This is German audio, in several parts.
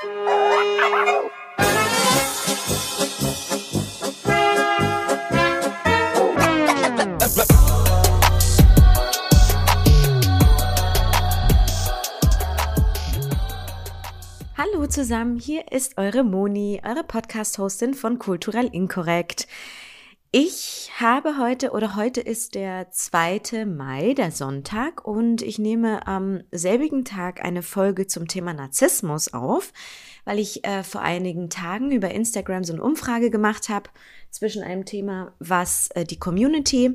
Hallo zusammen, hier ist eure Moni, eure Podcast-Hostin von Kulturell Inkorrekt. Ich habe heute oder heute ist der 2. Mai, der Sonntag, und ich nehme am selbigen Tag eine Folge zum Thema Narzissmus auf, weil ich äh, vor einigen Tagen über Instagram so eine Umfrage gemacht habe zwischen einem Thema, was äh, die Community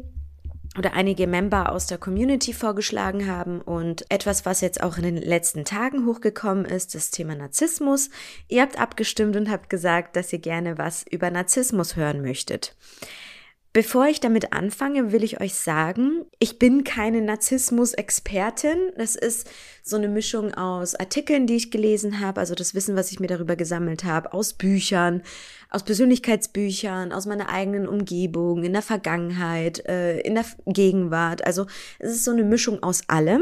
oder einige Member aus der Community vorgeschlagen haben und etwas, was jetzt auch in den letzten Tagen hochgekommen ist, das Thema Narzissmus. Ihr habt abgestimmt und habt gesagt, dass ihr gerne was über Narzissmus hören möchtet. Bevor ich damit anfange, will ich euch sagen, ich bin keine Narzissmus-Expertin. Das ist so eine Mischung aus Artikeln, die ich gelesen habe, also das Wissen, was ich mir darüber gesammelt habe, aus Büchern, aus Persönlichkeitsbüchern, aus meiner eigenen Umgebung, in der Vergangenheit, äh, in der Gegenwart. Also es ist so eine Mischung aus allem.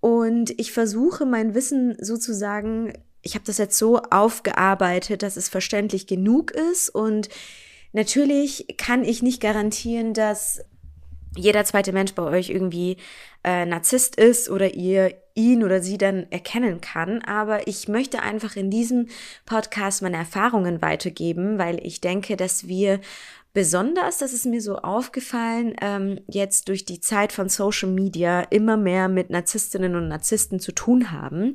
Und ich versuche mein Wissen sozusagen, ich habe das jetzt so aufgearbeitet, dass es verständlich genug ist und Natürlich kann ich nicht garantieren, dass jeder zweite Mensch bei euch irgendwie äh, Narzisst ist oder ihr ihn oder sie dann erkennen kann. Aber ich möchte einfach in diesem Podcast meine Erfahrungen weitergeben, weil ich denke, dass wir besonders, das ist mir so aufgefallen, ähm, jetzt durch die Zeit von Social Media immer mehr mit Narzisstinnen und Narzissten zu tun haben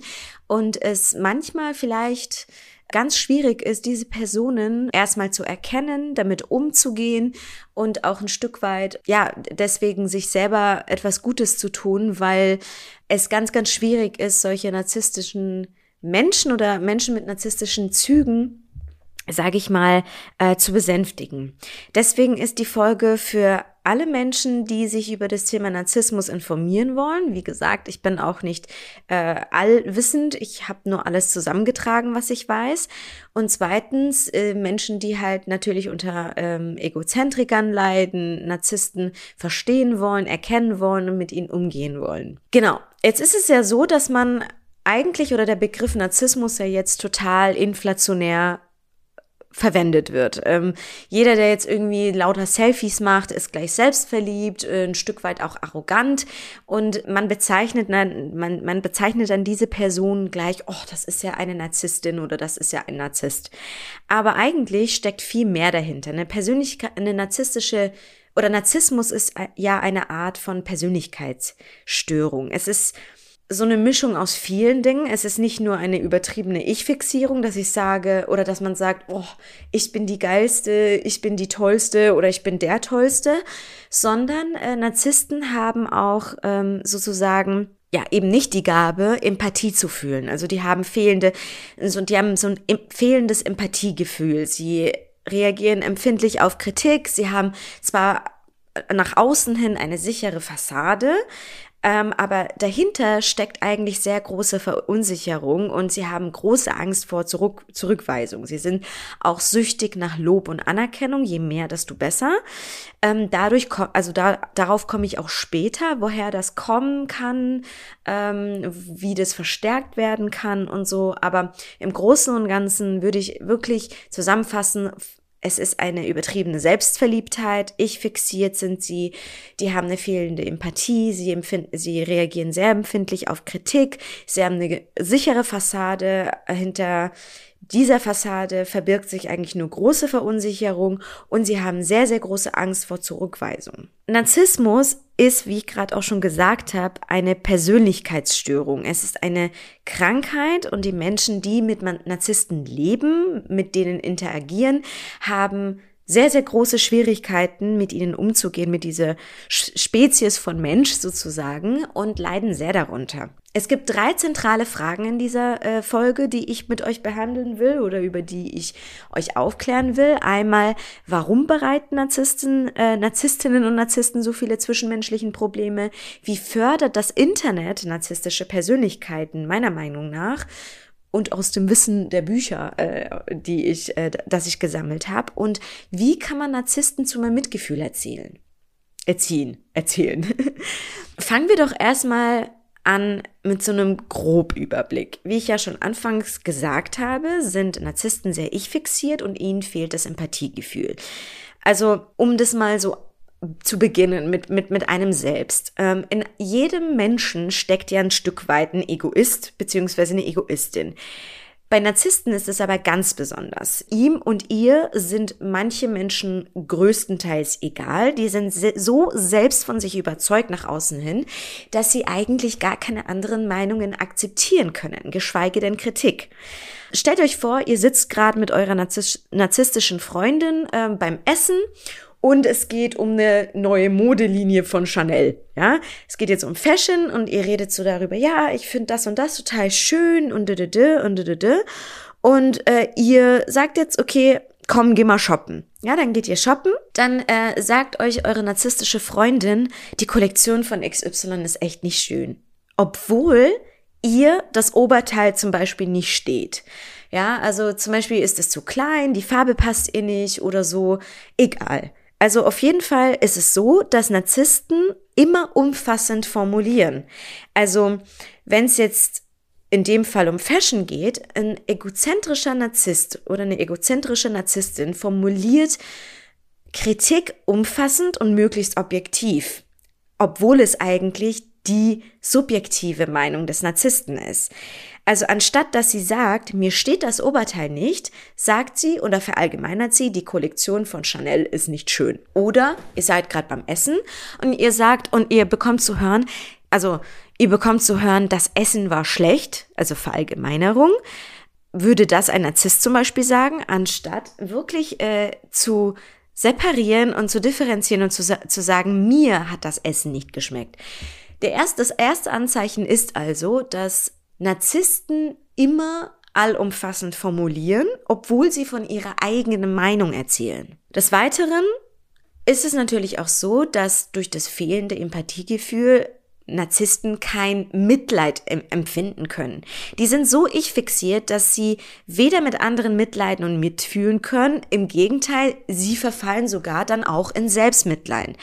und es manchmal vielleicht ganz schwierig ist, diese Personen erstmal zu erkennen, damit umzugehen und auch ein Stück weit, ja, deswegen sich selber etwas Gutes zu tun, weil es ganz, ganz schwierig ist, solche narzisstischen Menschen oder Menschen mit narzisstischen Zügen sage ich mal, äh, zu besänftigen. Deswegen ist die Folge für alle Menschen, die sich über das Thema Narzissmus informieren wollen. Wie gesagt, ich bin auch nicht äh, allwissend. Ich habe nur alles zusammengetragen, was ich weiß. Und zweitens äh, Menschen, die halt natürlich unter ähm, Egozentrikern leiden, Narzissten verstehen wollen, erkennen wollen und mit ihnen umgehen wollen. Genau. Jetzt ist es ja so, dass man eigentlich oder der Begriff Narzissmus ja jetzt total inflationär verwendet wird. Ähm, jeder, der jetzt irgendwie lauter Selfies macht, ist gleich selbstverliebt, äh, ein Stück weit auch arrogant und man bezeichnet, man, man bezeichnet dann diese Person gleich, oh, das ist ja eine Narzisstin oder das ist ja ein Narzisst. Aber eigentlich steckt viel mehr dahinter. Eine Persönlichkeit, eine narzisstische oder Narzissmus ist äh, ja eine Art von Persönlichkeitsstörung. Es ist so eine Mischung aus vielen Dingen. Es ist nicht nur eine übertriebene Ich-Fixierung, dass ich sage oder dass man sagt, oh, ich bin die geilste, ich bin die tollste oder ich bin der tollste, sondern äh, Narzissten haben auch ähm, sozusagen ja eben nicht die Gabe, Empathie zu fühlen. Also die haben fehlende, so, die haben so ein fehlendes Empathiegefühl. Sie reagieren empfindlich auf Kritik. Sie haben zwar nach außen hin eine sichere Fassade, ähm, aber dahinter steckt eigentlich sehr große Verunsicherung und sie haben große Angst vor Zurück Zurückweisung. Sie sind auch süchtig nach Lob und Anerkennung. Je mehr, desto besser. Ähm, dadurch, also da, darauf komme ich auch später, woher das kommen kann, ähm, wie das verstärkt werden kann und so. Aber im Großen und Ganzen würde ich wirklich zusammenfassen, es ist eine übertriebene Selbstverliebtheit, ich fixiert sind sie, die haben eine fehlende Empathie, sie, empfinden, sie reagieren sehr empfindlich auf Kritik, sie haben eine sichere Fassade hinter dieser Fassade verbirgt sich eigentlich nur große Verunsicherung und sie haben sehr, sehr große Angst vor Zurückweisung. Narzissmus ist, wie ich gerade auch schon gesagt habe, eine Persönlichkeitsstörung. Es ist eine Krankheit und die Menschen, die mit Narzissten leben, mit denen interagieren, haben sehr, sehr große Schwierigkeiten, mit ihnen umzugehen, mit dieser Spezies von Mensch sozusagen und leiden sehr darunter. Es gibt drei zentrale Fragen in dieser äh, Folge, die ich mit euch behandeln will oder über die ich euch aufklären will. Einmal, warum bereiten Narzissten, äh, Narzisstinnen und Narzissten so viele zwischenmenschlichen Probleme? Wie fördert das Internet narzisstische Persönlichkeiten meiner Meinung nach? Und aus dem Wissen der Bücher, äh, die ich, äh, das ich gesammelt habe. Und wie kann man Narzissten zu meinem Mitgefühl erzählen? Erziehen, erzählen. Fangen wir doch erstmal an mit so einem Grobüberblick. Wie ich ja schon anfangs gesagt habe, sind Narzissten sehr ich-fixiert und ihnen fehlt das Empathiegefühl. Also, um das mal so zu beginnen mit, mit, mit einem selbst. Ähm, in jedem Menschen steckt ja ein Stück weit ein Egoist beziehungsweise eine Egoistin. Bei Narzissten ist es aber ganz besonders. Ihm und ihr sind manche Menschen größtenteils egal. Die sind so selbst von sich überzeugt nach außen hin, dass sie eigentlich gar keine anderen Meinungen akzeptieren können, geschweige denn Kritik. Stellt euch vor, ihr sitzt gerade mit eurer narzisstischen Freundin äh, beim Essen und es geht um eine neue Modelinie von Chanel. Ja, es geht jetzt um Fashion und ihr redet so darüber, ja, ich finde das und das total schön und dödödö und dödödö. Und äh, ihr sagt jetzt, okay, komm, geh mal shoppen. Ja, dann geht ihr shoppen. Dann äh, sagt euch eure narzisstische Freundin, die Kollektion von XY ist echt nicht schön. Obwohl ihr das Oberteil zum Beispiel nicht steht. Ja, also zum Beispiel ist es zu klein, die Farbe passt ihr nicht oder so. Egal. Also auf jeden Fall ist es so, dass Narzissten immer umfassend formulieren. Also wenn es jetzt in dem Fall um Fashion geht, ein egozentrischer Narzisst oder eine egozentrische Narzisstin formuliert Kritik umfassend und möglichst objektiv, obwohl es eigentlich die subjektive Meinung des Narzissten ist. Also anstatt dass sie sagt, mir steht das Oberteil nicht, sagt sie oder verallgemeinert sie, die Kollektion von Chanel ist nicht schön. Oder ihr seid gerade beim Essen und ihr sagt und ihr bekommt zu hören, also ihr bekommt zu hören, das Essen war schlecht, also Verallgemeinerung. Würde das ein Narzisst zum Beispiel sagen, anstatt wirklich äh, zu separieren und zu differenzieren und zu, zu sagen, mir hat das Essen nicht geschmeckt. Der erste, das erste Anzeichen ist also, dass Narzissten immer allumfassend formulieren, obwohl sie von ihrer eigenen Meinung erzählen. Des Weiteren ist es natürlich auch so, dass durch das fehlende Empathiegefühl Narzissten kein Mitleid empfinden können. Die sind so ich fixiert, dass sie weder mit anderen mitleiden und mitfühlen können. Im Gegenteil, sie verfallen sogar dann auch in Selbstmitleid.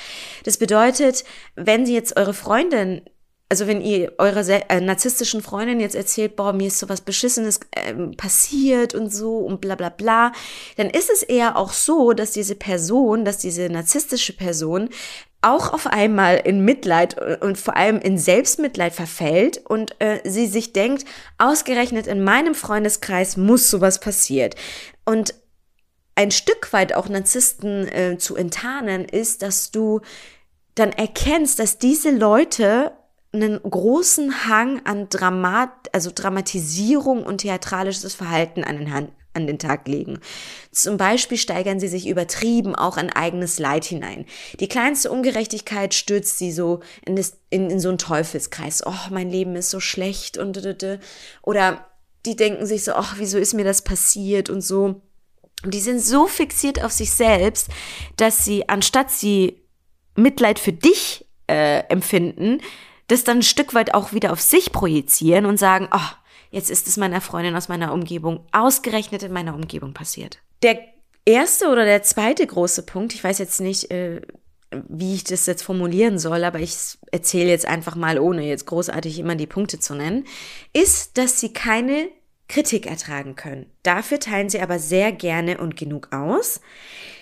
Das bedeutet, wenn sie jetzt eure Freundin also wenn ihr eurer äh, narzisstischen Freundin jetzt erzählt, boah, mir ist sowas Beschissenes äh, passiert und so und bla bla bla, dann ist es eher auch so, dass diese Person, dass diese narzisstische Person auch auf einmal in Mitleid und vor allem in Selbstmitleid verfällt und äh, sie sich denkt, ausgerechnet in meinem Freundeskreis muss sowas passiert. Und ein Stück weit auch Narzissten äh, zu enttarnen ist, dass du dann erkennst, dass diese Leute einen großen Hang an Dramat, also Dramatisierung und theatralisches Verhalten an den, Hand, an den Tag legen. Zum Beispiel steigern sie sich übertrieben auch ein eigenes Leid hinein. Die kleinste Ungerechtigkeit stürzt sie so in, das, in, in so einen Teufelskreis. Oh, mein Leben ist so schlecht und oder die denken sich so, ach, wieso ist mir das passiert und so. Und die sind so fixiert auf sich selbst, dass sie, anstatt sie Mitleid für dich äh, empfinden, das dann ein Stück weit auch wieder auf sich projizieren und sagen, oh, jetzt ist es meiner Freundin aus meiner Umgebung ausgerechnet in meiner Umgebung passiert. Der erste oder der zweite große Punkt, ich weiß jetzt nicht, äh, wie ich das jetzt formulieren soll, aber ich erzähle jetzt einfach mal, ohne jetzt großartig immer die Punkte zu nennen, ist, dass sie keine Kritik ertragen können. Dafür teilen sie aber sehr gerne und genug aus.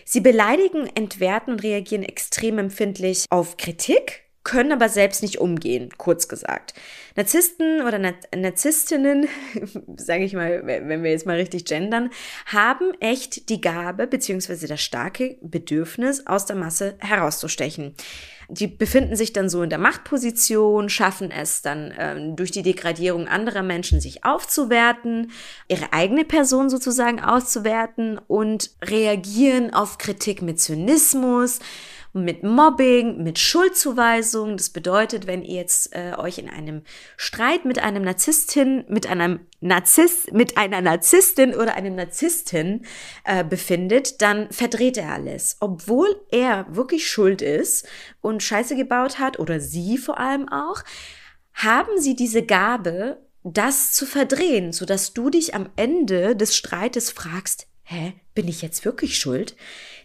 Sie beleidigen, entwerten und reagieren extrem empfindlich auf Kritik können aber selbst nicht umgehen, kurz gesagt. Narzissten oder Narzisstinnen, sage ich mal, wenn wir jetzt mal richtig gendern, haben echt die Gabe beziehungsweise das starke Bedürfnis, aus der Masse herauszustechen. Die befinden sich dann so in der Machtposition, schaffen es dann ähm, durch die Degradierung anderer Menschen sich aufzuwerten, ihre eigene Person sozusagen auszuwerten und reagieren auf Kritik mit Zynismus, mit Mobbing, mit Schuldzuweisung. Das bedeutet, wenn ihr jetzt äh, euch in einem Streit mit einem Narzisstin, mit einem Narzisst, mit einer Narzisstin oder einem Narzisstin äh, befindet, dann verdreht er alles, obwohl er wirklich schuld ist und Scheiße gebaut hat oder sie vor allem auch. Haben sie diese Gabe, das zu verdrehen, so dass du dich am Ende des Streites fragst, hä, bin ich jetzt wirklich schuld?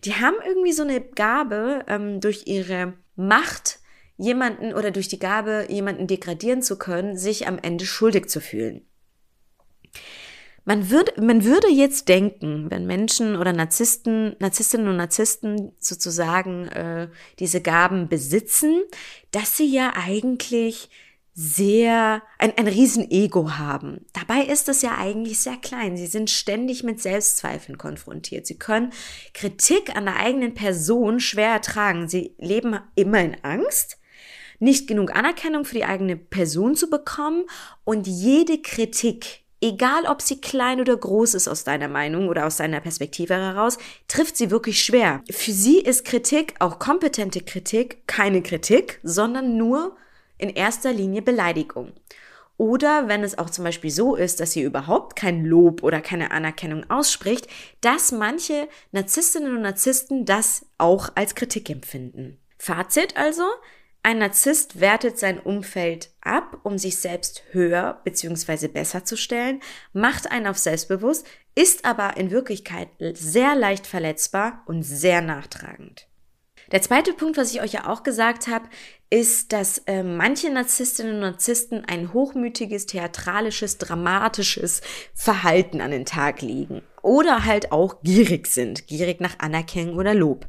Die haben irgendwie so eine Gabe, ähm, durch ihre Macht jemanden oder durch die Gabe, jemanden degradieren zu können, sich am Ende schuldig zu fühlen. Man würde, man würde jetzt denken, wenn Menschen oder Narzissten, Narzisstinnen und Narzissten sozusagen äh, diese Gaben besitzen, dass sie ja eigentlich sehr, ein, ein Riesen-Ego haben. Dabei ist es ja eigentlich sehr klein. Sie sind ständig mit Selbstzweifeln konfrontiert. Sie können Kritik an der eigenen Person schwer ertragen. Sie leben immer in Angst, nicht genug Anerkennung für die eigene Person zu bekommen und jede Kritik, egal ob sie klein oder groß ist aus deiner Meinung oder aus deiner Perspektive heraus, trifft sie wirklich schwer. Für sie ist Kritik, auch kompetente Kritik, keine Kritik, sondern nur in erster Linie Beleidigung. Oder wenn es auch zum Beispiel so ist, dass sie überhaupt kein Lob oder keine Anerkennung ausspricht, dass manche Narzisstinnen und Narzissten das auch als Kritik empfinden. Fazit also, ein Narzisst wertet sein Umfeld ab, um sich selbst höher bzw. besser zu stellen, macht einen auf selbstbewusst, ist aber in Wirklichkeit sehr leicht verletzbar und sehr nachtragend. Der zweite Punkt, was ich euch ja auch gesagt habe, ist, dass äh, manche Narzisstinnen und Narzissten ein hochmütiges, theatralisches, dramatisches Verhalten an den Tag legen. Oder halt auch gierig sind, gierig nach Anerkennung oder Lob.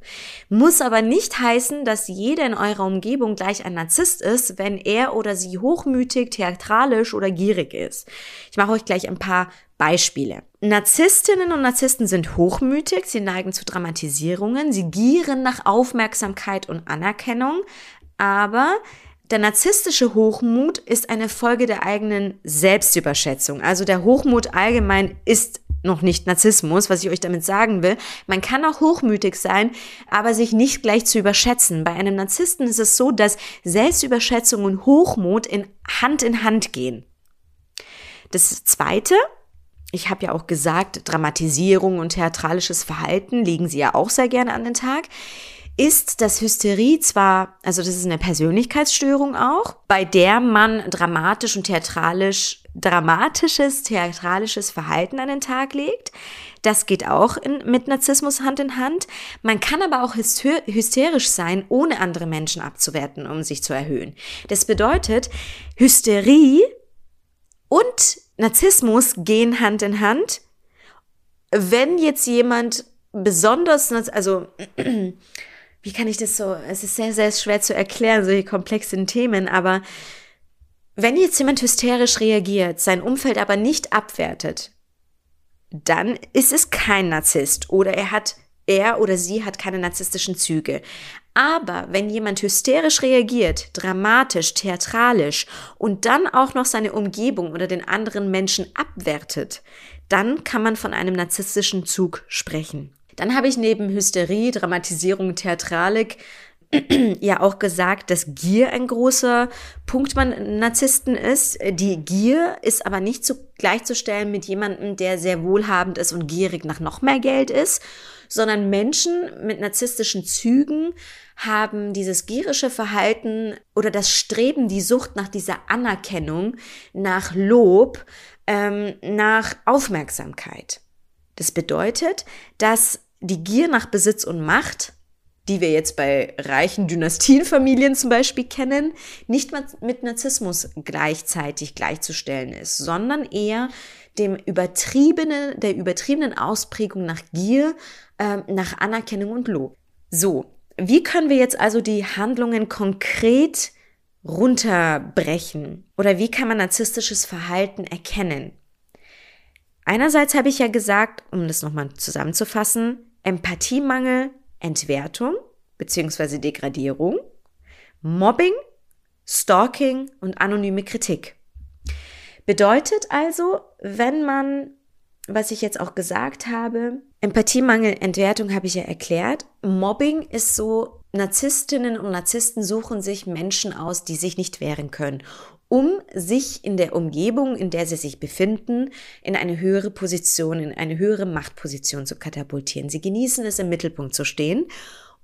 Muss aber nicht heißen, dass jeder in eurer Umgebung gleich ein Narzisst ist, wenn er oder sie hochmütig, theatralisch oder gierig ist. Ich mache euch gleich ein paar Beispiele. Narzisstinnen und Narzissten sind hochmütig, sie neigen zu Dramatisierungen, sie gieren nach Aufmerksamkeit und Anerkennung, aber der narzisstische Hochmut ist eine Folge der eigenen Selbstüberschätzung. Also der Hochmut allgemein ist noch nicht Narzissmus, was ich euch damit sagen will. Man kann auch hochmütig sein, aber sich nicht gleich zu überschätzen. Bei einem Narzissten ist es so, dass Selbstüberschätzung und Hochmut in Hand in Hand gehen. Das zweite, ich habe ja auch gesagt, Dramatisierung und theatralisches Verhalten legen sie ja auch sehr gerne an den Tag, ist, dass Hysterie zwar, also das ist eine Persönlichkeitsstörung auch, bei der man dramatisch und theatralisch, dramatisches, theatralisches Verhalten an den Tag legt. Das geht auch in, mit Narzissmus Hand in Hand. Man kann aber auch hysterisch sein, ohne andere Menschen abzuwerten, um sich zu erhöhen. Das bedeutet, Hysterie und Narzissmus gehen Hand in Hand. Wenn jetzt jemand besonders, also wie kann ich das so, es ist sehr, sehr schwer zu erklären, solche komplexen Themen, aber wenn jetzt jemand hysterisch reagiert, sein Umfeld aber nicht abwertet, dann ist es kein Narzisst oder er hat, er oder sie hat keine narzisstischen Züge. Aber wenn jemand hysterisch reagiert, dramatisch, theatralisch und dann auch noch seine Umgebung oder den anderen Menschen abwertet, dann kann man von einem narzisstischen Zug sprechen. Dann habe ich neben Hysterie, Dramatisierung, Theatralik ja auch gesagt, dass Gier ein großer Punkt beim Narzissten ist. Die Gier ist aber nicht so gleichzustellen mit jemandem, der sehr wohlhabend ist und gierig nach noch mehr Geld ist, sondern Menschen mit narzisstischen Zügen haben dieses gierische Verhalten oder das Streben, die Sucht nach dieser Anerkennung, nach Lob, ähm, nach Aufmerksamkeit. Das bedeutet, dass die Gier nach Besitz und Macht, die wir jetzt bei reichen Dynastienfamilien zum Beispiel kennen, nicht mit Narzissmus gleichzeitig gleichzustellen ist, sondern eher dem übertriebenen, der übertriebenen Ausprägung nach Gier, äh, nach Anerkennung und Lob. So, wie können wir jetzt also die Handlungen konkret runterbrechen? Oder wie kann man narzisstisches Verhalten erkennen? Einerseits habe ich ja gesagt, um das nochmal zusammenzufassen, Empathiemangel, Entwertung bzw. Degradierung, Mobbing, Stalking und anonyme Kritik. Bedeutet also, wenn man, was ich jetzt auch gesagt habe, Empathiemangel, Entwertung habe ich ja erklärt, Mobbing ist so, Narzisstinnen und Narzissten suchen sich Menschen aus, die sich nicht wehren können um sich in der Umgebung, in der sie sich befinden, in eine höhere Position, in eine höhere Machtposition zu katapultieren. Sie genießen es, im Mittelpunkt zu stehen.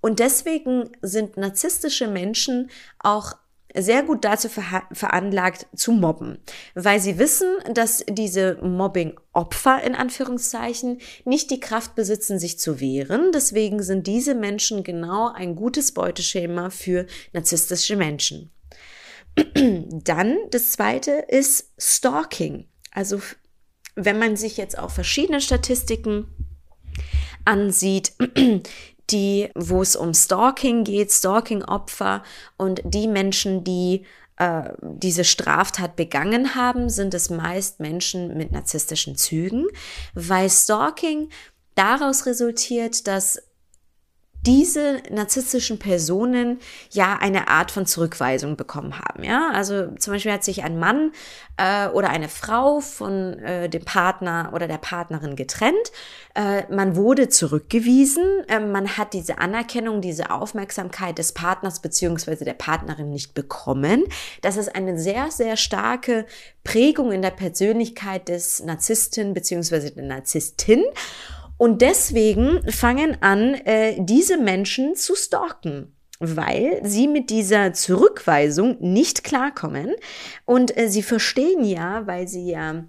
Und deswegen sind narzisstische Menschen auch sehr gut dazu ver veranlagt zu mobben, weil sie wissen, dass diese Mobbing-Opfer in Anführungszeichen nicht die Kraft besitzen, sich zu wehren. Deswegen sind diese Menschen genau ein gutes Beuteschema für narzisstische Menschen. Dann das zweite ist Stalking. Also wenn man sich jetzt auch verschiedene Statistiken ansieht, die, wo es um Stalking geht, Stalking-Opfer und die Menschen, die äh, diese Straftat begangen haben, sind es meist Menschen mit narzisstischen Zügen, weil Stalking daraus resultiert, dass diese narzisstischen Personen ja eine Art von Zurückweisung bekommen haben. Ja, also zum Beispiel hat sich ein Mann äh, oder eine Frau von äh, dem Partner oder der Partnerin getrennt. Äh, man wurde zurückgewiesen. Äh, man hat diese Anerkennung, diese Aufmerksamkeit des Partners beziehungsweise der Partnerin nicht bekommen. Das ist eine sehr, sehr starke Prägung in der Persönlichkeit des Narzissten beziehungsweise der Narzisstin. Und deswegen fangen an, äh, diese Menschen zu stalken weil sie mit dieser Zurückweisung nicht klarkommen. Und äh, sie verstehen ja, weil sie ja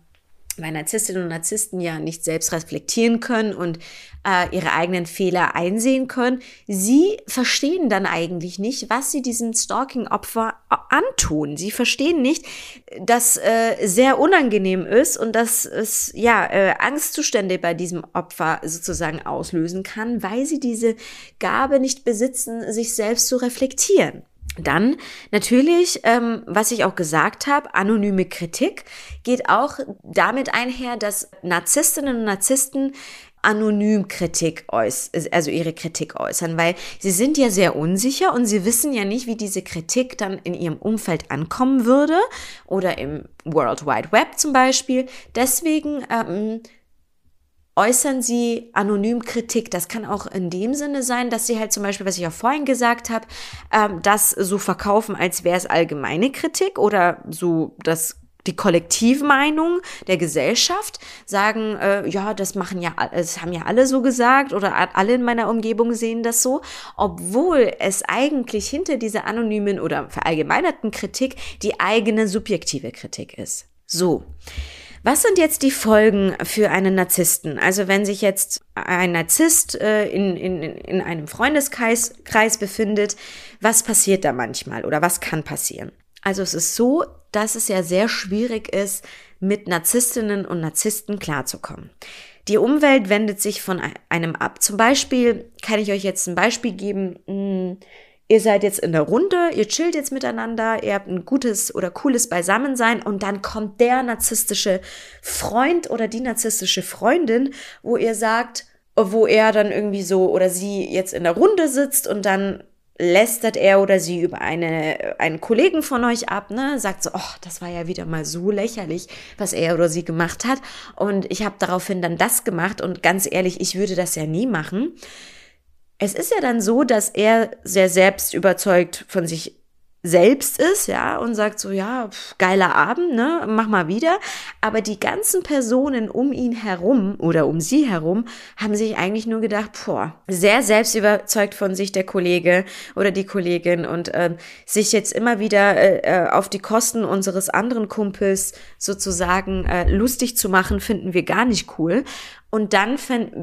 weil Narzisstinnen und Narzissten ja nicht selbst reflektieren können und äh, ihre eigenen Fehler einsehen können, sie verstehen dann eigentlich nicht, was sie diesem Stalking-Opfer antun. Sie verstehen nicht, dass äh, sehr unangenehm ist und dass es ja äh, Angstzustände bei diesem Opfer sozusagen auslösen kann, weil sie diese Gabe nicht besitzen, sich selbst zu reflektieren. Dann natürlich, ähm, was ich auch gesagt habe, anonyme Kritik geht auch damit einher, dass Narzisstinnen und Narzissten anonym Kritik äußern, also ihre Kritik äußern, weil sie sind ja sehr unsicher und sie wissen ja nicht, wie diese Kritik dann in ihrem Umfeld ankommen würde oder im World Wide Web zum Beispiel. Deswegen ähm, äußern sie anonym Kritik. Das kann auch in dem Sinne sein, dass sie halt zum Beispiel, was ich auch vorhin gesagt habe, ähm, das so verkaufen, als wäre es allgemeine Kritik oder so das die Kollektivmeinung der Gesellschaft sagen, äh, ja, das machen ja, es haben ja alle so gesagt oder alle in meiner Umgebung sehen das so, obwohl es eigentlich hinter dieser anonymen oder verallgemeinerten Kritik die eigene subjektive Kritik ist. So. Was sind jetzt die Folgen für einen Narzissten? Also wenn sich jetzt ein Narzisst äh, in, in, in einem Freundeskreis Kreis befindet, was passiert da manchmal oder was kann passieren? Also es ist so, dass es ja sehr schwierig ist, mit Narzisstinnen und Narzissten klarzukommen. Die Umwelt wendet sich von einem ab. Zum Beispiel kann ich euch jetzt ein Beispiel geben. Hm, ihr seid jetzt in der Runde, ihr chillt jetzt miteinander, ihr habt ein gutes oder cooles Beisammensein und dann kommt der narzisstische Freund oder die narzisstische Freundin, wo ihr sagt, wo er dann irgendwie so oder sie jetzt in der Runde sitzt und dann lästert er oder sie über eine, einen Kollegen von euch ab, ne, sagt so, oh, das war ja wieder mal so lächerlich, was er oder sie gemacht hat. Und ich habe daraufhin dann das gemacht und ganz ehrlich, ich würde das ja nie machen. Es ist ja dann so, dass er sehr selbst überzeugt von sich selbst ist, ja, und sagt so, ja, pf, geiler Abend, ne, mach mal wieder. Aber die ganzen Personen um ihn herum oder um sie herum haben sich eigentlich nur gedacht, boah, sehr selbst überzeugt von sich der Kollege oder die Kollegin und äh, sich jetzt immer wieder äh, äh, auf die Kosten unseres anderen Kumpels sozusagen äh, lustig zu machen, finden wir gar nicht cool. Und dann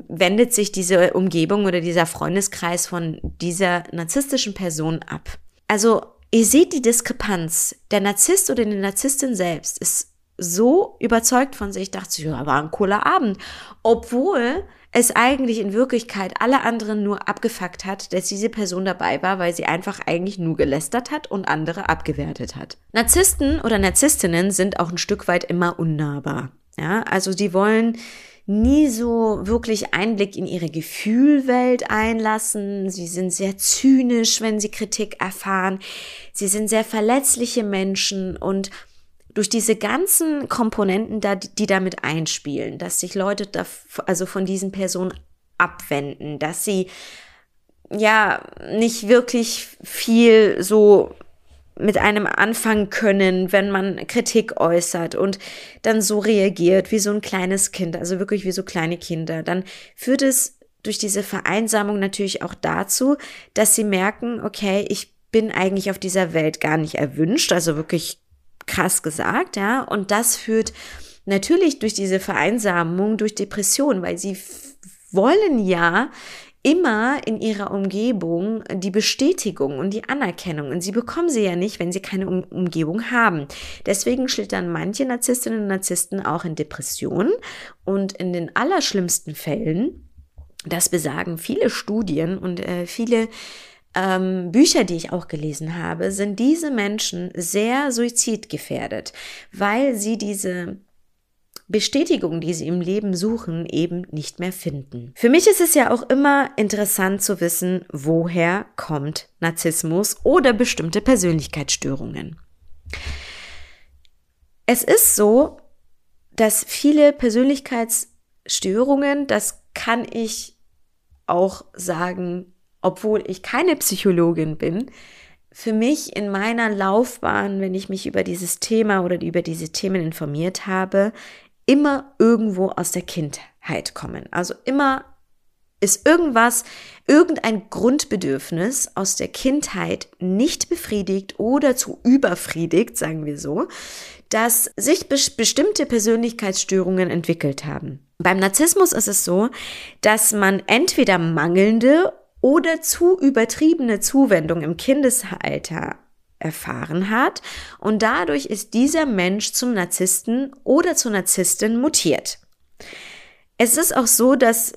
wendet sich diese Umgebung oder dieser Freundeskreis von dieser narzisstischen Person ab. Also ihr seht die Diskrepanz. Der Narzisst oder die Narzisstin selbst ist so überzeugt von sich, dachte sich, ja, war ein cooler Abend. Obwohl es eigentlich in Wirklichkeit alle anderen nur abgefuckt hat, dass diese Person dabei war, weil sie einfach eigentlich nur gelästert hat und andere abgewertet hat. Narzissten oder Narzisstinnen sind auch ein Stück weit immer unnahbar. Ja, also sie wollen nie so wirklich Einblick in ihre Gefühlwelt einlassen. Sie sind sehr zynisch, wenn sie Kritik erfahren. Sie sind sehr verletzliche Menschen und durch diese ganzen Komponenten, die damit einspielen, dass sich Leute da, also von diesen Personen abwenden, dass sie ja nicht wirklich viel so mit einem anfangen können, wenn man Kritik äußert und dann so reagiert wie so ein kleines Kind, also wirklich wie so kleine Kinder, dann führt es durch diese Vereinsamung natürlich auch dazu, dass sie merken, okay, ich bin eigentlich auf dieser Welt gar nicht erwünscht, also wirklich krass gesagt, ja. Und das führt natürlich durch diese Vereinsamung, durch Depression, weil sie wollen ja immer in ihrer Umgebung die Bestätigung und die Anerkennung. Und sie bekommen sie ja nicht, wenn sie keine um Umgebung haben. Deswegen schlittern manche Narzisstinnen und Narzissten auch in Depressionen. Und in den allerschlimmsten Fällen, das besagen viele Studien und äh, viele ähm, Bücher, die ich auch gelesen habe, sind diese Menschen sehr suizidgefährdet, weil sie diese Bestätigung, die sie im Leben suchen, eben nicht mehr finden. Für mich ist es ja auch immer interessant zu wissen, woher kommt Narzissmus oder bestimmte Persönlichkeitsstörungen. Es ist so, dass viele Persönlichkeitsstörungen, das kann ich auch sagen, obwohl ich keine Psychologin bin, für mich in meiner Laufbahn, wenn ich mich über dieses Thema oder über diese Themen informiert habe, immer irgendwo aus der Kindheit kommen. Also immer ist irgendwas, irgendein Grundbedürfnis aus der Kindheit nicht befriedigt oder zu überfriedigt, sagen wir so, dass sich bestimmte Persönlichkeitsstörungen entwickelt haben. Beim Narzissmus ist es so, dass man entweder mangelnde oder zu übertriebene Zuwendung im Kindesalter erfahren hat und dadurch ist dieser Mensch zum Narzissten oder zur Narzisstin mutiert. Es ist auch so, dass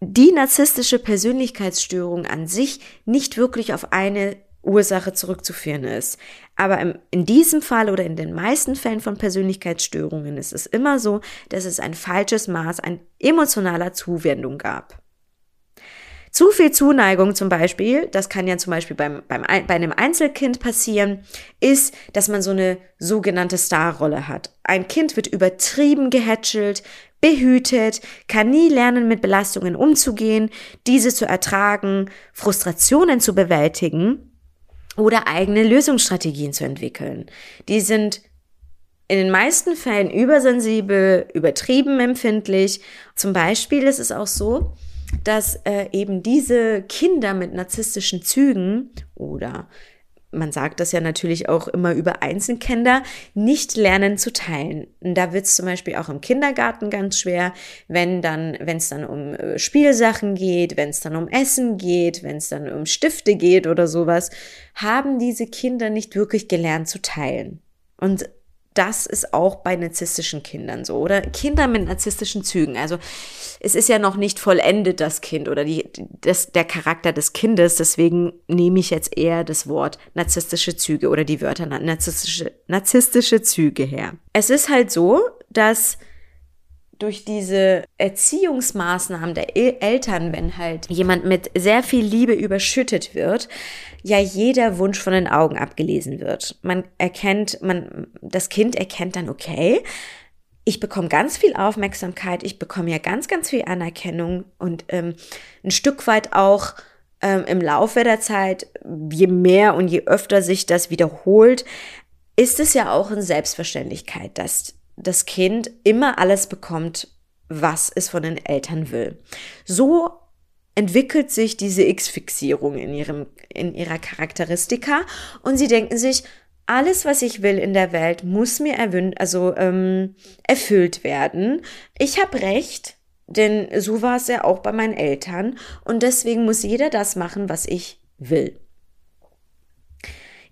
die narzisstische Persönlichkeitsstörung an sich nicht wirklich auf eine Ursache zurückzuführen ist. Aber in diesem Fall oder in den meisten Fällen von Persönlichkeitsstörungen ist es immer so, dass es ein falsches Maß an emotionaler Zuwendung gab. Zu viel Zuneigung zum Beispiel, das kann ja zum Beispiel beim, beim, bei einem Einzelkind passieren, ist, dass man so eine sogenannte Starrolle hat. Ein Kind wird übertrieben gehätschelt, behütet, kann nie lernen, mit Belastungen umzugehen, diese zu ertragen, Frustrationen zu bewältigen oder eigene Lösungsstrategien zu entwickeln. Die sind in den meisten Fällen übersensibel, übertrieben empfindlich. Zum Beispiel ist es auch so, dass äh, eben diese Kinder mit narzisstischen Zügen oder man sagt das ja natürlich auch immer über Einzelkinder, nicht lernen zu teilen. Da wird es zum Beispiel auch im Kindergarten ganz schwer, wenn dann, wenn es dann um äh, Spielsachen geht, wenn es dann um Essen geht, wenn es dann um Stifte geht oder sowas, haben diese Kinder nicht wirklich gelernt zu teilen. Und das ist auch bei narzisstischen Kindern so oder Kinder mit narzisstischen Zügen. Also es ist ja noch nicht vollendet das Kind oder die, das, der Charakter des Kindes. Deswegen nehme ich jetzt eher das Wort narzisstische Züge oder die Wörter narzisstische, narzisstische Züge her. Es ist halt so, dass durch diese Erziehungsmaßnahmen der Eltern, wenn halt jemand mit sehr viel Liebe überschüttet wird, ja jeder Wunsch von den Augen abgelesen wird. Man erkennt, man, das Kind erkennt dann, okay, ich bekomme ganz viel Aufmerksamkeit, ich bekomme ja ganz, ganz viel Anerkennung und ähm, ein Stück weit auch ähm, im Laufe der Zeit, je mehr und je öfter sich das wiederholt, ist es ja auch eine Selbstverständlichkeit, dass das Kind immer alles bekommt, was es von den Eltern will. So entwickelt sich diese X-Fixierung in ihrem, in ihrer Charakteristika und sie denken sich, alles, was ich will in der Welt, muss mir erwünscht, also ähm, erfüllt werden. Ich habe recht, denn so war es ja auch bei meinen Eltern und deswegen muss jeder das machen, was ich will.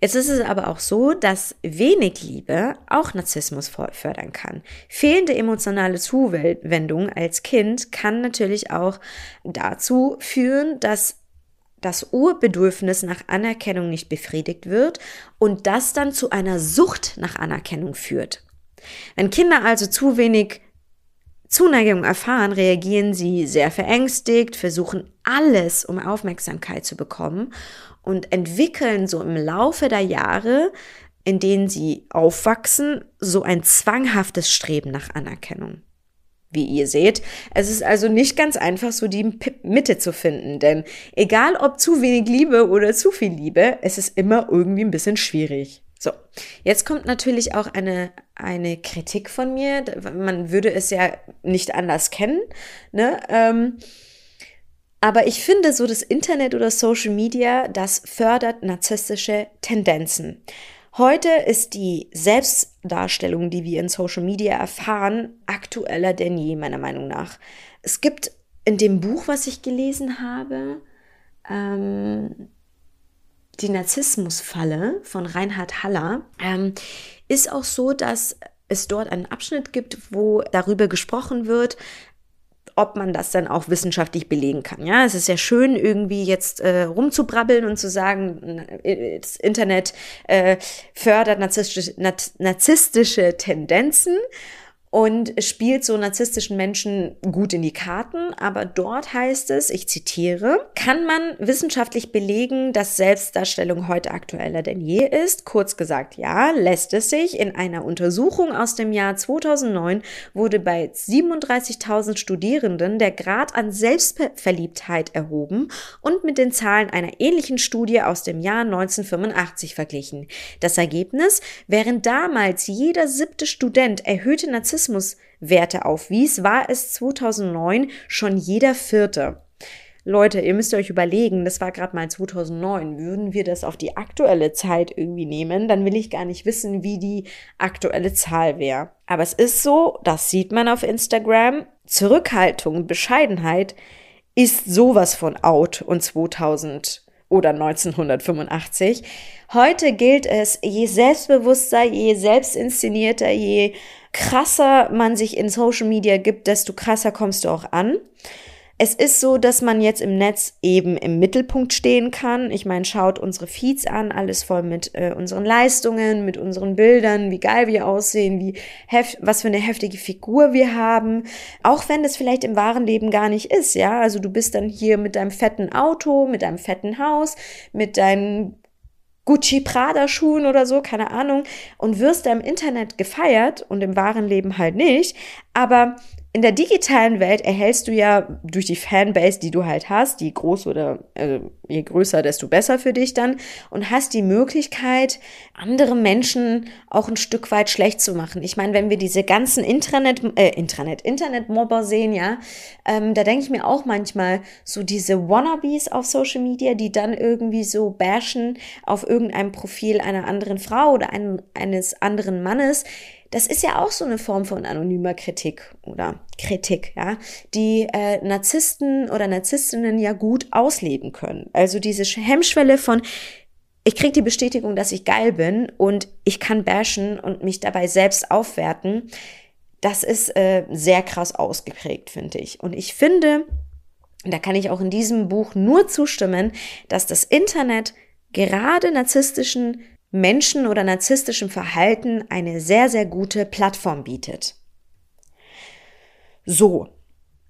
Jetzt ist es aber auch so, dass wenig Liebe auch Narzissmus fördern kann. Fehlende emotionale Zuwendung als Kind kann natürlich auch dazu führen, dass das Urbedürfnis nach Anerkennung nicht befriedigt wird und das dann zu einer Sucht nach Anerkennung führt. Wenn Kinder also zu wenig Zuneigung erfahren, reagieren sie sehr verängstigt, versuchen alles, um Aufmerksamkeit zu bekommen und entwickeln so im Laufe der Jahre, in denen sie aufwachsen, so ein zwanghaftes Streben nach Anerkennung. Wie ihr seht, es ist also nicht ganz einfach, so die Mitte zu finden, denn egal ob zu wenig Liebe oder zu viel Liebe, es ist immer irgendwie ein bisschen schwierig. So, jetzt kommt natürlich auch eine, eine Kritik von mir. Man würde es ja nicht anders kennen. Ne? Ähm, Aber ich finde so das Internet oder Social Media, das fördert narzisstische Tendenzen. Heute ist die Selbstdarstellung, die wir in Social Media erfahren, aktueller denn je, meiner Meinung nach. Es gibt in dem Buch, was ich gelesen habe, ähm, die Narzissmusfalle von Reinhard Haller, ähm, ist auch so, dass es dort einen Abschnitt gibt, wo darüber gesprochen wird, ob man das dann auch wissenschaftlich belegen kann. Ja, es ist ja schön, irgendwie jetzt äh, rumzubrabbeln und zu sagen, äh, das Internet äh, fördert narzisstische, narzisstische Tendenzen und spielt so narzisstischen Menschen gut in die Karten. Aber dort heißt es, ich zitiere, kann man wissenschaftlich belegen, dass Selbstdarstellung heute aktueller denn je ist? Kurz gesagt, ja, lässt es sich. In einer Untersuchung aus dem Jahr 2009 wurde bei 37.000 Studierenden der Grad an Selbstverliebtheit erhoben und mit den Zahlen einer ähnlichen Studie aus dem Jahr 1985 verglichen. Das Ergebnis, während damals jeder siebte Student erhöhte Narzissmus Narzissmuswerte aufwies, war es 2009 schon jeder Vierte. Leute, ihr müsst euch überlegen, das war gerade mal 2009. Würden wir das auf die aktuelle Zeit irgendwie nehmen, dann will ich gar nicht wissen, wie die aktuelle Zahl wäre. Aber es ist so, das sieht man auf Instagram. Zurückhaltung, Bescheidenheit ist sowas von out und 2000 oder 1985. Heute gilt es, je selbstbewusster, je selbstinszenierter, je krasser man sich in Social Media gibt, desto krasser kommst du auch an. Es ist so, dass man jetzt im Netz eben im Mittelpunkt stehen kann. Ich meine, schaut unsere Feeds an, alles voll mit äh, unseren Leistungen, mit unseren Bildern, wie geil wir aussehen, wie heft, was für eine heftige Figur wir haben. Auch wenn das vielleicht im wahren Leben gar nicht ist, ja. Also du bist dann hier mit deinem fetten Auto, mit deinem fetten Haus, mit deinen Gucci Prada Schuhen oder so, keine Ahnung, und wirst da im Internet gefeiert und im wahren Leben halt nicht. Aber in der digitalen Welt erhältst du ja durch die Fanbase, die du halt hast, die groß oder also je größer, desto besser für dich dann und hast die Möglichkeit, andere Menschen auch ein Stück weit schlecht zu machen. Ich meine, wenn wir diese ganzen Intranet, äh, Intranet, Internet-Mobber sehen, ja, ähm, da denke ich mir auch manchmal so diese Wannabes auf Social Media, die dann irgendwie so bashen auf irgendeinem Profil einer anderen Frau oder ein, eines anderen Mannes das ist ja auch so eine Form von anonymer Kritik oder Kritik, ja, die äh, Narzissten oder Narzisstinnen ja gut ausleben können. Also diese Hemmschwelle von ich kriege die Bestätigung, dass ich geil bin und ich kann bashen und mich dabei selbst aufwerten. Das ist äh, sehr krass ausgeprägt, finde ich. Und ich finde, da kann ich auch in diesem Buch nur zustimmen, dass das Internet gerade narzisstischen Menschen oder narzisstischem Verhalten eine sehr, sehr gute Plattform bietet. So,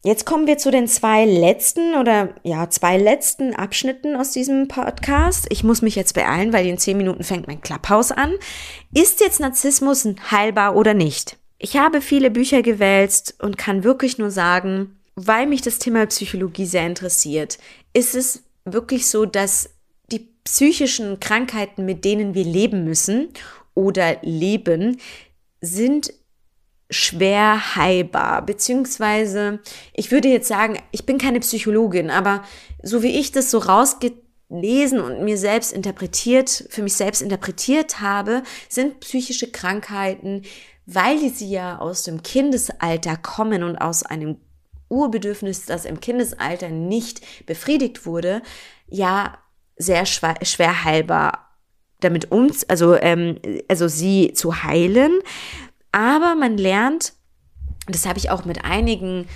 jetzt kommen wir zu den zwei letzten oder ja, zwei letzten Abschnitten aus diesem Podcast. Ich muss mich jetzt beeilen, weil in zehn Minuten fängt mein Klapphaus an. Ist jetzt Narzissmus heilbar oder nicht? Ich habe viele Bücher gewälzt und kann wirklich nur sagen, weil mich das Thema Psychologie sehr interessiert, ist es wirklich so, dass psychischen Krankheiten, mit denen wir leben müssen oder leben, sind schwer heilbar, beziehungsweise ich würde jetzt sagen, ich bin keine Psychologin, aber so wie ich das so rausgelesen und mir selbst interpretiert, für mich selbst interpretiert habe, sind psychische Krankheiten, weil sie ja aus dem Kindesalter kommen und aus einem Urbedürfnis, das im Kindesalter nicht befriedigt wurde, ja sehr schwer, schwer heilbar damit um, also, ähm, also sie zu heilen. Aber man lernt, das habe ich auch mit einigen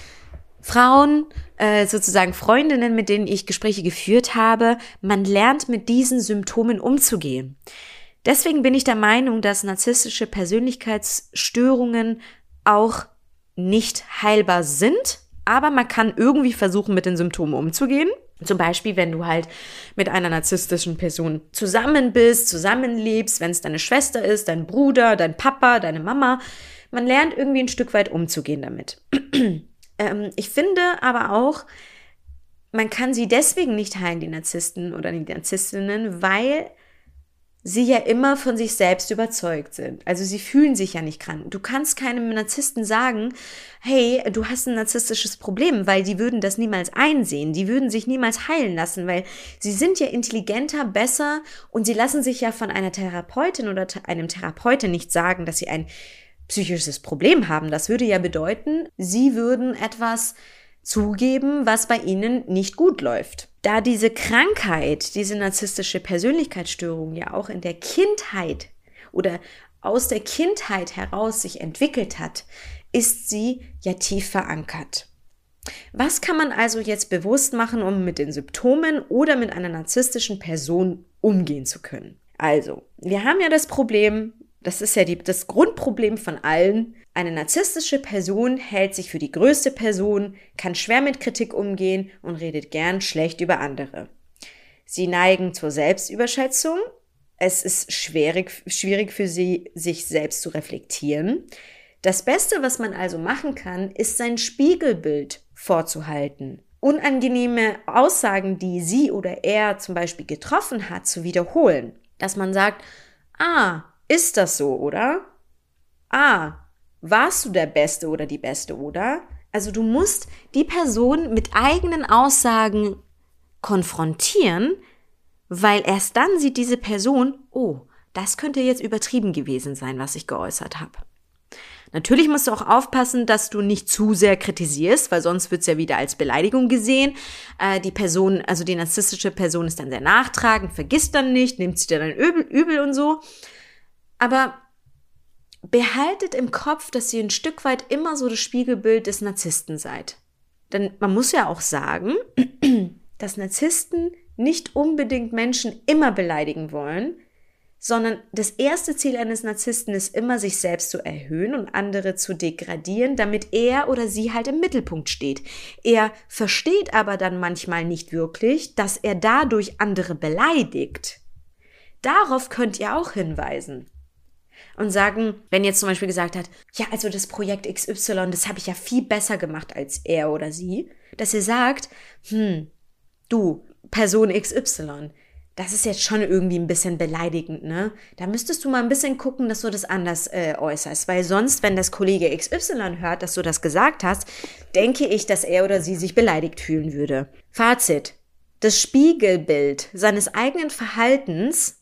Frauen, äh, sozusagen Freundinnen, mit denen ich Gespräche geführt habe, man lernt mit diesen Symptomen umzugehen. Deswegen bin ich der Meinung, dass narzisstische Persönlichkeitsstörungen auch nicht heilbar sind, aber man kann irgendwie versuchen, mit den Symptomen umzugehen. Zum Beispiel, wenn du halt mit einer narzisstischen Person zusammen bist, zusammenlebst, wenn es deine Schwester ist, dein Bruder, dein Papa, deine Mama. Man lernt irgendwie ein Stück weit umzugehen damit. ähm, ich finde aber auch, man kann sie deswegen nicht heilen, die Narzissten oder die Narzisstinnen, weil sie ja immer von sich selbst überzeugt sind. Also sie fühlen sich ja nicht krank. Du kannst keinem Narzissten sagen, hey, du hast ein narzisstisches Problem, weil die würden das niemals einsehen. Die würden sich niemals heilen lassen, weil sie sind ja intelligenter, besser und sie lassen sich ja von einer Therapeutin oder einem Therapeuten nicht sagen, dass sie ein psychisches Problem haben. Das würde ja bedeuten, sie würden etwas zugeben, was bei ihnen nicht gut läuft. Da diese Krankheit, diese narzisstische Persönlichkeitsstörung ja auch in der Kindheit oder aus der Kindheit heraus sich entwickelt hat, ist sie ja tief verankert. Was kann man also jetzt bewusst machen, um mit den Symptomen oder mit einer narzisstischen Person umgehen zu können? Also, wir haben ja das Problem, das ist ja die, das Grundproblem von allen. Eine narzisstische Person hält sich für die größte Person, kann schwer mit Kritik umgehen und redet gern schlecht über andere. Sie neigen zur Selbstüberschätzung. Es ist schwierig, schwierig für sie, sich selbst zu reflektieren. Das Beste, was man also machen kann, ist sein Spiegelbild vorzuhalten. Unangenehme Aussagen, die sie oder er zum Beispiel getroffen hat, zu wiederholen. Dass man sagt, ah, ist das so, oder? Ah, warst du der Beste oder die Beste, oder? Also du musst die Person mit eigenen Aussagen konfrontieren, weil erst dann sieht diese Person, oh, das könnte jetzt übertrieben gewesen sein, was ich geäußert habe. Natürlich musst du auch aufpassen, dass du nicht zu sehr kritisierst, weil sonst wird es ja wieder als Beleidigung gesehen. Äh, die Person, also die narzisstische Person ist dann sehr nachtragend, vergisst dann nicht, nimmt sie dann übel, übel und so. Aber behaltet im Kopf, dass ihr ein Stück weit immer so das Spiegelbild des Narzissten seid. Denn man muss ja auch sagen, dass Narzissten nicht unbedingt Menschen immer beleidigen wollen, sondern das erste Ziel eines Narzissten ist immer, sich selbst zu erhöhen und andere zu degradieren, damit er oder sie halt im Mittelpunkt steht. Er versteht aber dann manchmal nicht wirklich, dass er dadurch andere beleidigt. Darauf könnt ihr auch hinweisen und sagen, wenn jetzt zum Beispiel gesagt hat, ja, also das Projekt XY, das habe ich ja viel besser gemacht als er oder sie, dass ihr sagt, hm, du, Person XY, das ist jetzt schon irgendwie ein bisschen beleidigend, ne? Da müsstest du mal ein bisschen gucken, dass du das anders äh, äußerst, weil sonst, wenn das Kollege XY hört, dass du das gesagt hast, denke ich, dass er oder sie sich beleidigt fühlen würde. Fazit. Das Spiegelbild seines eigenen Verhaltens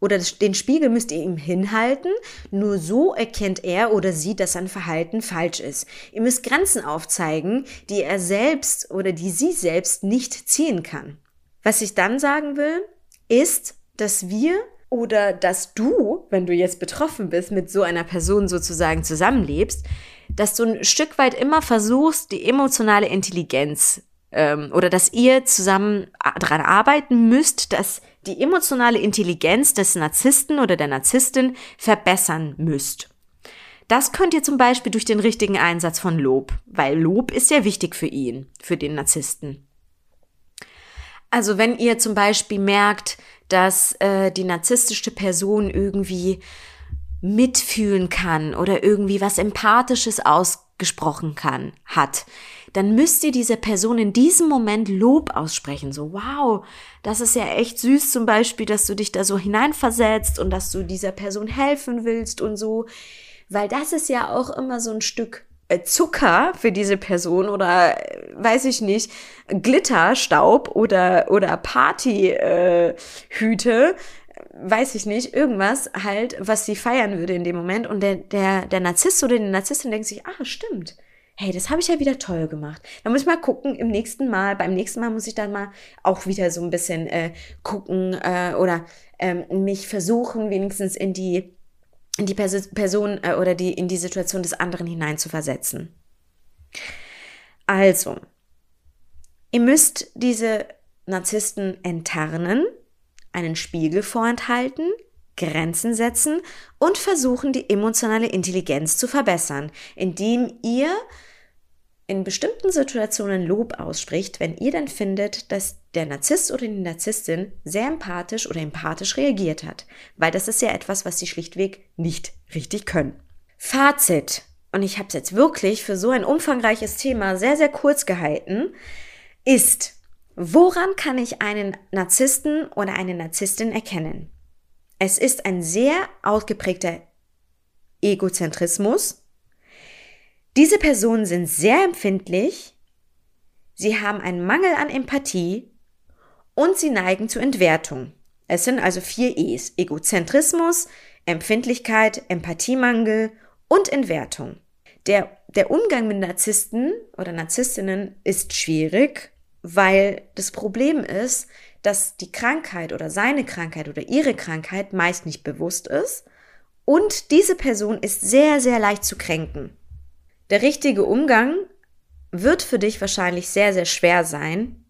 oder den Spiegel müsst ihr ihm hinhalten. Nur so erkennt er oder sie, dass sein Verhalten falsch ist. Ihr müsst Grenzen aufzeigen, die er selbst oder die sie selbst nicht ziehen kann. Was ich dann sagen will, ist, dass wir oder dass du, wenn du jetzt betroffen bist, mit so einer Person sozusagen zusammenlebst, dass du ein Stück weit immer versuchst, die emotionale Intelligenz ähm, oder dass ihr zusammen daran arbeiten müsst, dass die emotionale Intelligenz des Narzissten oder der Narzisstin verbessern müsst. Das könnt ihr zum Beispiel durch den richtigen Einsatz von Lob, weil Lob ist ja wichtig für ihn, für den Narzissten. Also wenn ihr zum Beispiel merkt, dass äh, die narzisstische Person irgendwie mitfühlen kann oder irgendwie was Empathisches ausgesprochen kann, hat, dann müsst ihr dieser Person in diesem Moment Lob aussprechen. So, wow, das ist ja echt süß zum Beispiel, dass du dich da so hineinversetzt und dass du dieser Person helfen willst und so. Weil das ist ja auch immer so ein Stück äh, Zucker für diese Person oder äh, weiß ich nicht, Glitterstaub oder, oder Partyhüte, äh, weiß ich nicht, irgendwas halt, was sie feiern würde in dem Moment. Und der, der, der Narzisst oder die Narzisstin denkt sich, ah, stimmt hey, das habe ich ja wieder toll gemacht. Da muss ich mal gucken, im nächsten Mal, beim nächsten Mal muss ich dann mal auch wieder so ein bisschen äh, gucken äh, oder ähm, mich versuchen, wenigstens in die, in die Pers Person äh, oder die, in die Situation des anderen hinein zu versetzen. Also, ihr müsst diese Narzissten enttarnen, einen Spiegel vorenthalten, Grenzen setzen und versuchen, die emotionale Intelligenz zu verbessern, indem ihr in bestimmten Situationen Lob ausspricht, wenn ihr dann findet, dass der Narzisst oder die Narzisstin sehr empathisch oder empathisch reagiert hat, weil das ist ja etwas, was sie schlichtweg nicht richtig können. Fazit. Und ich habe es jetzt wirklich für so ein umfangreiches Thema sehr, sehr kurz gehalten, ist, woran kann ich einen Narzissten oder eine Narzisstin erkennen? Es ist ein sehr ausgeprägter Egozentrismus. Diese Personen sind sehr empfindlich, sie haben einen Mangel an Empathie und sie neigen zu Entwertung. Es sind also vier E's. Egozentrismus, Empfindlichkeit, Empathiemangel und Entwertung. Der, der Umgang mit Narzissten oder Narzisstinnen ist schwierig, weil das Problem ist, dass die Krankheit oder seine Krankheit oder ihre Krankheit meist nicht bewusst ist und diese Person ist sehr, sehr leicht zu kränken. Der richtige Umgang wird für dich wahrscheinlich sehr, sehr schwer sein,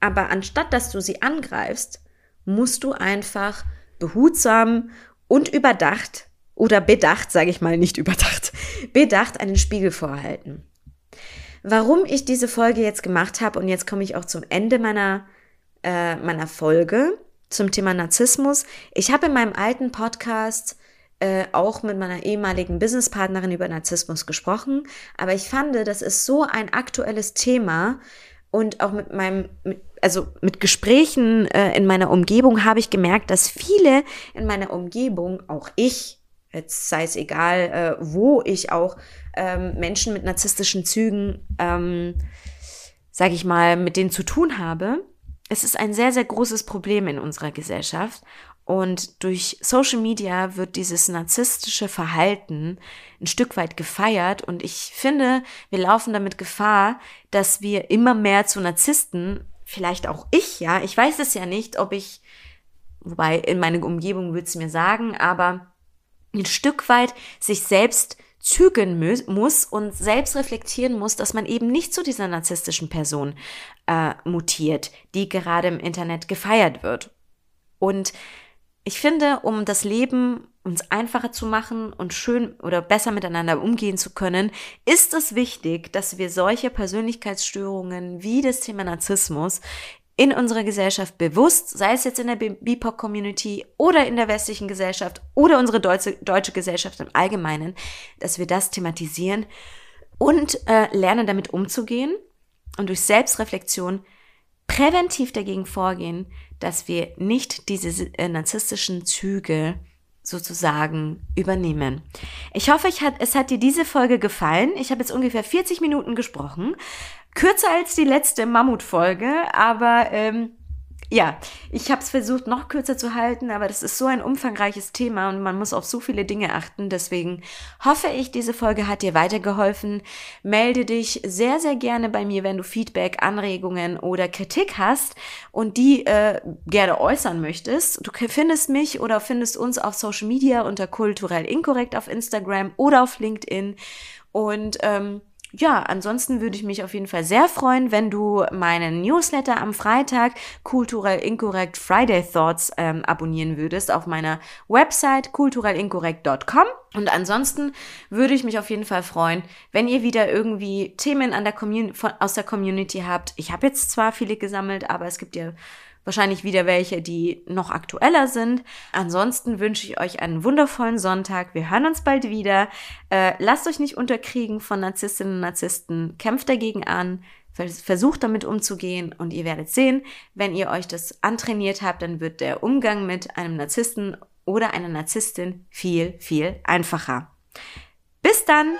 aber anstatt dass du sie angreifst, musst du einfach behutsam und überdacht oder bedacht, sage ich mal, nicht überdacht, bedacht einen Spiegel vorhalten. Warum ich diese Folge jetzt gemacht habe und jetzt komme ich auch zum Ende meiner, äh, meiner Folge zum Thema Narzissmus. Ich habe in meinem alten Podcast äh, auch mit meiner ehemaligen Businesspartnerin über Narzissmus gesprochen, aber ich fand, das ist so ein aktuelles Thema und auch mit meinem, also mit Gesprächen äh, in meiner Umgebung habe ich gemerkt, dass viele in meiner Umgebung, auch ich, jetzt sei es egal, äh, wo ich auch ähm, Menschen mit narzisstischen Zügen, ähm, sage ich mal, mit denen zu tun habe. Es ist ein sehr, sehr großes Problem in unserer Gesellschaft und durch Social Media wird dieses narzisstische Verhalten ein Stück weit gefeiert. Und ich finde, wir laufen damit Gefahr, dass wir immer mehr zu Narzissten, vielleicht auch ich, ja, ich weiß es ja nicht, ob ich, wobei in meiner Umgebung würde es mir sagen, aber ein Stück weit sich selbst zügeln muss und selbst reflektieren muss, dass man eben nicht zu dieser narzisstischen Person äh, mutiert, die gerade im Internet gefeiert wird. Und ich finde, um das Leben uns einfacher zu machen und schön oder besser miteinander umgehen zu können, ist es wichtig, dass wir solche Persönlichkeitsstörungen wie das Thema Narzissmus in unserer Gesellschaft bewusst, sei es jetzt in der BIPOC-Community oder in der westlichen Gesellschaft oder unsere deutsche, deutsche Gesellschaft im Allgemeinen, dass wir das thematisieren und äh, lernen damit umzugehen und durch Selbstreflexion präventiv dagegen vorgehen, dass wir nicht diese äh, narzisstischen Züge sozusagen übernehmen. Ich hoffe, ich hat, es hat dir diese Folge gefallen. Ich habe jetzt ungefähr 40 Minuten gesprochen. Kürzer als die letzte Mammutfolge, aber ähm, ja, ich habe es versucht, noch kürzer zu halten, aber das ist so ein umfangreiches Thema und man muss auf so viele Dinge achten. Deswegen hoffe ich, diese Folge hat dir weitergeholfen. Melde dich sehr, sehr gerne bei mir, wenn du Feedback, Anregungen oder Kritik hast und die äh, gerne äußern möchtest. Du findest mich oder findest uns auf Social Media unter kulturell inkorrekt auf Instagram oder auf LinkedIn. Und ähm, ja, ansonsten würde ich mich auf jeden Fall sehr freuen, wenn du meinen Newsletter am Freitag kulturell inkorrekt Friday Thoughts ähm, abonnieren würdest auf meiner Website kulturellinkorrekt.com. Und ansonsten würde ich mich auf jeden Fall freuen, wenn ihr wieder irgendwie Themen an der von, aus der Community habt. Ich habe jetzt zwar viele gesammelt, aber es gibt ja wahrscheinlich wieder welche, die noch aktueller sind. Ansonsten wünsche ich euch einen wundervollen Sonntag. Wir hören uns bald wieder. Äh, lasst euch nicht unterkriegen von Narzisstinnen und Narzissten. Kämpft dagegen an. Versucht damit umzugehen und ihr werdet sehen, wenn ihr euch das antrainiert habt, dann wird der Umgang mit einem Narzissten oder einer Narzisstin viel, viel einfacher. Bis dann!